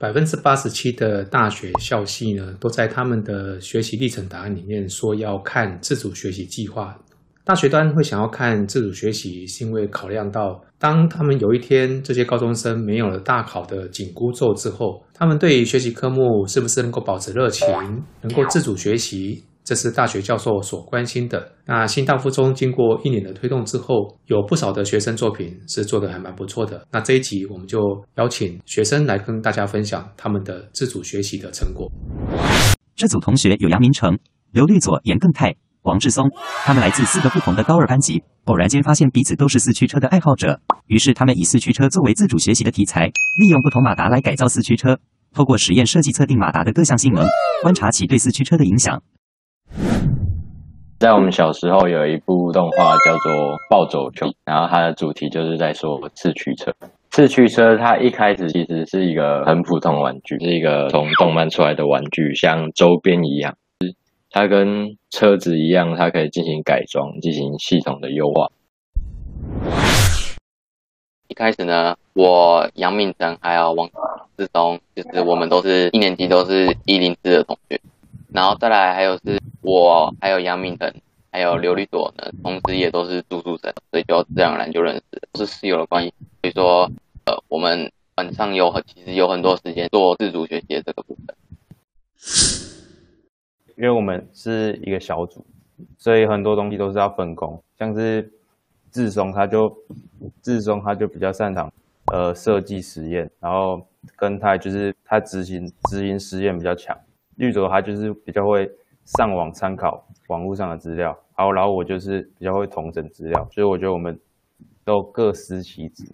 百分之八十七的大学校系呢，都在他们的学习历程答案里面说要看自主学习计划。大学端会想要看自主学习，是因为考量到当他们有一天这些高中生没有了大考的紧箍咒之后，他们对于学习科目是不是能够保持热情，能够自主学习。这是大学教授所关心的。那新大附中经过一年的推动之后，有不少的学生作品是做的还蛮不错的。那这一集我们就邀请学生来跟大家分享他们的自主学习的成果。这组同学有杨明成、刘律佐、严更泰、王志松，他们来自四个不同的高二班级，偶然间发现彼此都是四驱车的爱好者，于是他们以四驱车作为自主学习的题材，利用不同马达来改造四驱车，透过实验设计测定马达的各项性能，观察其对四驱车的影响。在我们小时候有一部动画叫做《暴走球》，然后它的主题就是在说四驱车。四驱车它一开始其实是一个很普通玩具，是一个从动漫出来的玩具，像周边一样。它跟车子一样，它可以进行改装，进行系统的优化。一开始呢，我杨敏成还有王志东，就是我们都是一年级，都是一零四的同学。然后再来还有是我，还有杨明腾，还有刘丽朵呢，同时也都是住宿生，所以就自然而然就认识，是室友的关系。所以说，呃，我们晚上有很其实有很多时间做自主学习的这个部分。因为我们是一个小组，所以很多东西都是要分工。像是志松，他就志松他就比较擅长呃设计实验，然后跟他就是他执行执行实验比较强。绿佐他就是比较会上网参考网络上的资料，好，然后我就是比较会统整资料，所以我觉得我们都各司其职，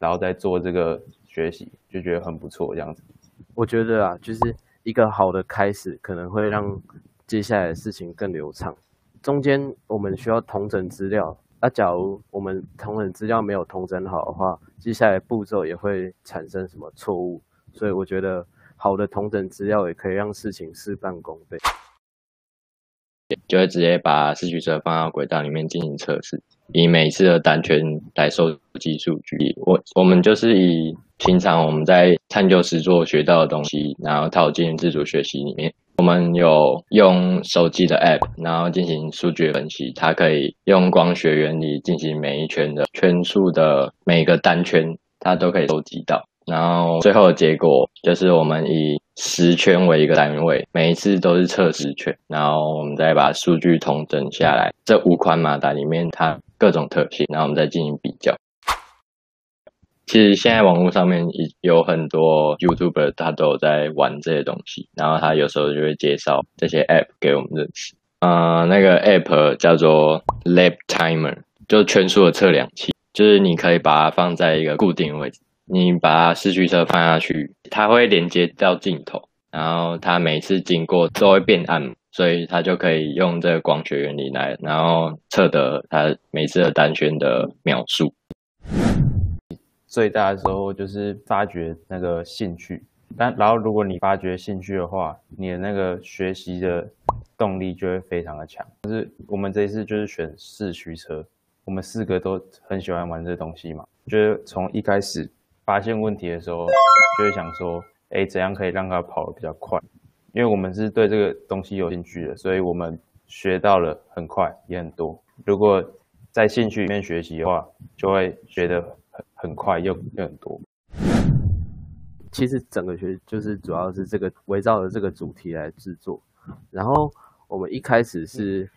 然后再做这个学习，就觉得很不错这样子。我觉得啊，就是一个好的开始，可能会让接下来的事情更流畅。中间我们需要统整资料，那假如我们统整资料没有统整好的话，接下来步骤也会产生什么错误，所以我觉得。好的同等资料也可以让事情事半功倍，就会直接把四驱车放到轨道里面进行测试，以每次的单圈来收集数据。我我们就是以平常我们在探究实作学到的东西，然后套进自主学习里面。我们有用手机的 App，然后进行数据分析，它可以用光学原理进行每一圈的圈数的每个单圈，它都可以收集到。然后最后的结果就是我们以十圈为一个单位，每一次都是测十圈，然后我们再把数据统整下来，这五款马达里面它各种特性，然后我们再进行比较。其实现在网络上面有很多 YouTuber，他都有在玩这些东西，然后他有时候就会介绍这些 App 给我们认识。呃，那个 App 叫做 Lab Timer，就圈数的测量器，就是你可以把它放在一个固定位置。你把四驱车放下去，它会连接到镜头，然后它每次经过都会变暗，所以它就可以用这个光学原理来，然后测得它每次的单圈的秒数。最大的时候就是发掘那个兴趣，但然后如果你发掘兴趣的话，你的那个学习的动力就会非常的强。就是我们这一次就是选四驱车，我们四个都很喜欢玩这东西嘛，就是从一开始。发现问题的时候，就会想说，哎，怎样可以让它跑得比较快？因为我们是对这个东西有兴趣的，所以我们学到了很快也很多。如果在兴趣里面学习的话，就会学得很很快又又很多。其实整个学就是主要是这个围绕着这个主题来制作。然后我们一开始是，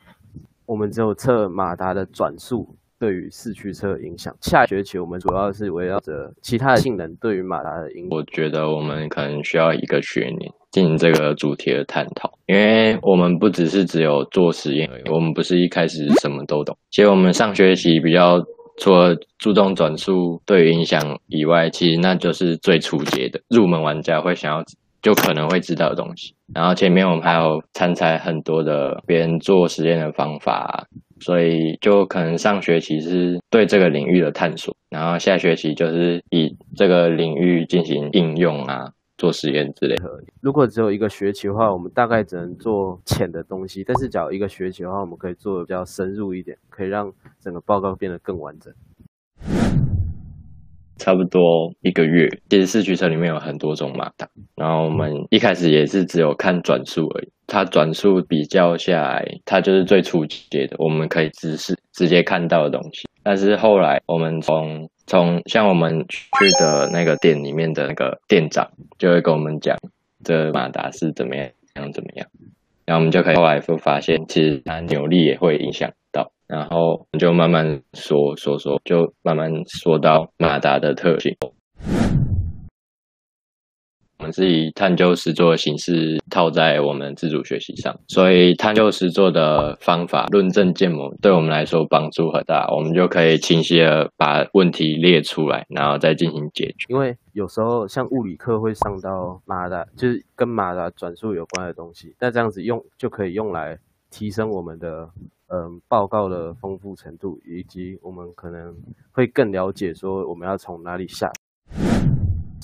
我们只有测马达的转速。对于四驱车的影响，下学期我们主要是围绕着其他的性能对于马达的影响。我觉得我们可能需要一个学年进行这个主题的探讨，因为我们不只是只有做实验，我们不是一开始什么都懂。其实我们上学期比较除了注重转速对于影响以外，其实那就是最初阶的入门玩家会想要就可能会知道的东西。然后前面我们还有参采很多的别人做实验的方法。所以就可能上学期是对这个领域的探索，然后下学期就是以这个领域进行应用啊，做实验之类的。如果只有一个学期的话，我们大概只能做浅的东西；但是找一个学期的话，我们可以做的比较深入一点，可以让整个报告变得更完整。差不多一个月。其实四驱车里面有很多种马达，然后我们一开始也是只有看转速而已。它转速比较下来，它就是最初级的，我们可以直视直接看到的东西。但是后来我们从从像我们去的那个店里面的那个店长就会跟我们讲，这马达是怎么样怎么样，然后我们就可以后来就发现，其实它扭力也会影响到，然后就慢慢说说说，就慢慢说到马达的特性。我们是以探究实作的形式套在我们自主学习上，所以探究实作的方法论证建模对我们来说帮助很大，我们就可以清晰的把问题列出来，然后再进行解决。因为有时候像物理课会上到马达，就是跟马达转速有关的东西，那这样子用就可以用来提升我们的嗯报告的丰富程度，以及我们可能会更了解说我们要从哪里下。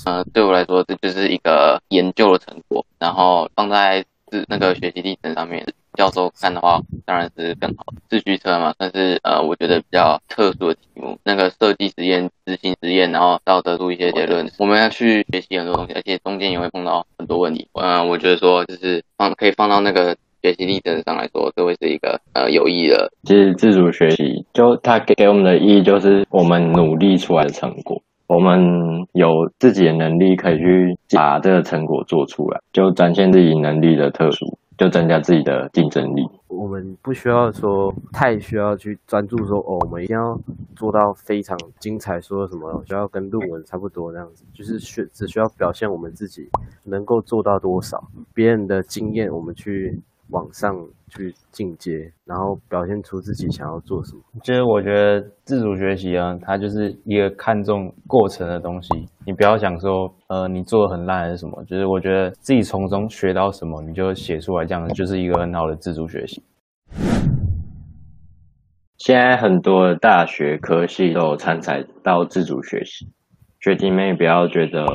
呃，对我来说，这就是一个研究的成果，然后放在是那个学习历程上面，教授看的话，当然是更好。自驱车嘛，但是呃，我觉得比较特殊的题目，那个设计实验、执行实验，然后到得出一些结论，我们要去学习很多东西，而且中间也会碰到很多问题。嗯，我觉得说就是放可以放到那个学习历程上来说，这会是一个呃有意义的。其实自主学习就它给给我们的意义，就是我们努力出来的成果。我们有自己的能力，可以去把这个成果做出来，就展现自己能力的特殊，就增加自己的竞争力。我们不需要说太需要去专注说哦，我们一定要做到非常精彩，说什么需要跟论文差不多那样子，就是需只需要表现我们自己能够做到多少，别人的经验我们去。往上去进阶，然后表现出自己想要做什么。就是我觉得自主学习啊，它就是一个看重过程的东西。你不要想说，呃，你做的很烂还是什么。就是我觉得自己从中学到什么，你就写出来，这样就是一个很好的自主学习。现在很多大学科系都有参采到自主学习，学弟妹不要觉得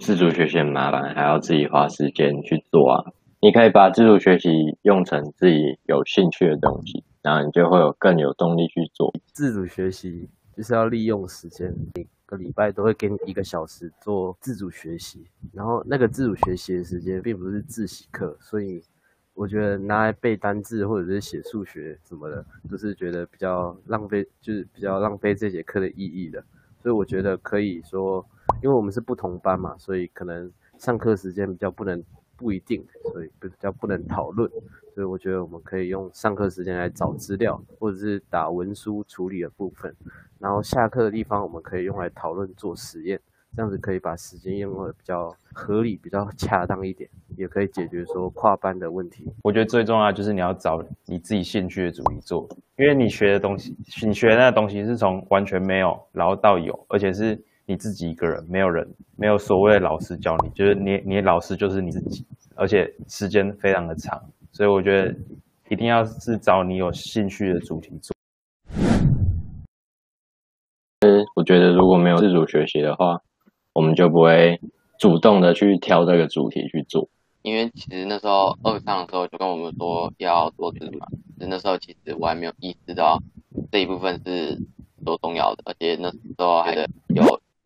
自主学习很麻烦，还要自己花时间去做啊。你可以把自主学习用成自己有兴趣的东西，然后你就会有更有动力去做。自主学习就是要利用时间，每个礼拜都会给你一个小时做自主学习。然后那个自主学习的时间并不是自习课，所以我觉得拿来背单字或者是写数学什么的，就是觉得比较浪费，就是比较浪费这节课的意义的。所以我觉得可以说，因为我们是不同班嘛，所以可能上课时间比较不能。不一定，所以比较不能讨论，所以我觉得我们可以用上课时间来找资料，或者是打文书处理的部分，然后下课的地方我们可以用来讨论做实验，这样子可以把时间用的比较合理、比较恰当一点，也可以解决说跨班的问题。我觉得最重要就是你要找你自己兴趣的主题做，因为你学的东西，你学的那个东西是从完全没有然后到有，而且是。你自己一个人，没有人，没有所谓的老师教你，就是你，你老师就是你自己，而且时间非常的长，所以我觉得一定要是找你有兴趣的主题做。嗯，我觉得如果没有自主学习的话，我们就不会主动的去挑这个主题去做。因为其实那时候二上的时候就跟我们说要做什么，那时候其实我还没有意识到这一部分是多重要的，而且那时候还有。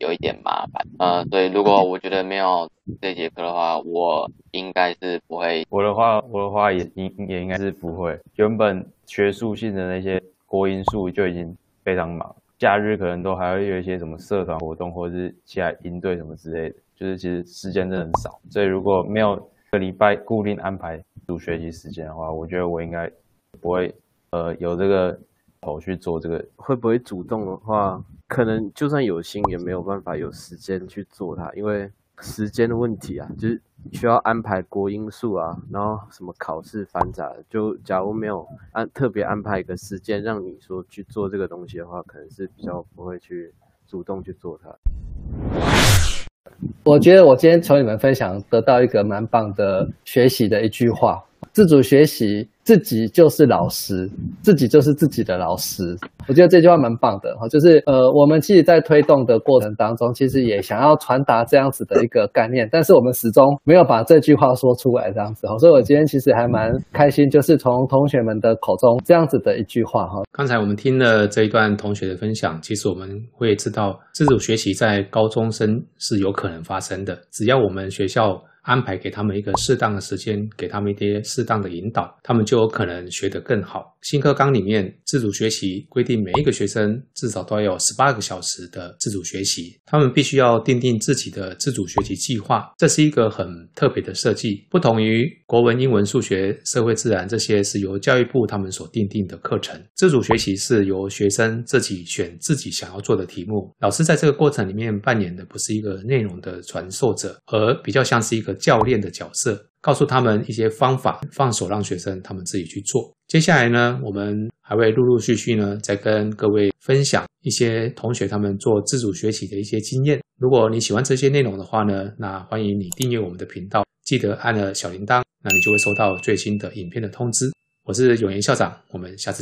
有一点麻烦，呃，对，如果我觉得没有这节课的话，我应该是不会。我的话，我的话也应也应该是不会。原本学术性的那些国音数就已经非常忙，假日可能都还会有一些什么社团活动或者是其他营队什么之类的，就是其实时间真的很少。所以如果没有个礼拜固定安排读学习时间的话，我觉得我应该不会呃有这个头去做这个。会不会主动的话？可能就算有心，也没有办法有时间去做它，因为时间的问题啊，就是需要安排国因素啊，然后什么考试繁杂，就假如没有安特别安排一个时间让你说去做这个东西的话，可能是比较不会去主动去做它。我觉得我今天从你们分享得到一个蛮棒的学习的一句话：自主学习自己就是老师，自己就是自己的老师。我觉得这句话蛮棒的哈，就是呃，我们其实，在推动的过程当中，其实也想要传达这样子的一个概念，但是我们始终没有把这句话说出来这样子哈。所以我今天其实还蛮开心，就是从同学们的口中这样子的一句话哈。刚才我们听了这一段同学的分享，其实我们会知道，自主学习在高中生是有可能发生的，只要我们学校。安排给他们一个适当的时间，给他们一些适当的引导，他们就有可能学得更好。新课纲里面自主学习规定，每一个学生至少都要有十八个小时的自主学习，他们必须要定定自己的自主学习计划。这是一个很特别的设计，不同于国文、英文、数学、社会、自然这些是由教育部他们所定定的课程。自主学习是由学生自己选自己想要做的题目，老师在这个过程里面扮演的不是一个内容的传授者，而比较像是一个教练的角色，告诉他们一些方法，放手让学生他们自己去做。接下来呢，我们还会陆陆续续呢，再跟各位分享一些同学他们做自主学习的一些经验。如果你喜欢这些内容的话呢，那欢迎你订阅我们的频道，记得按了小铃铛，那你就会收到最新的影片的通知。我是永言校长，我们下次见。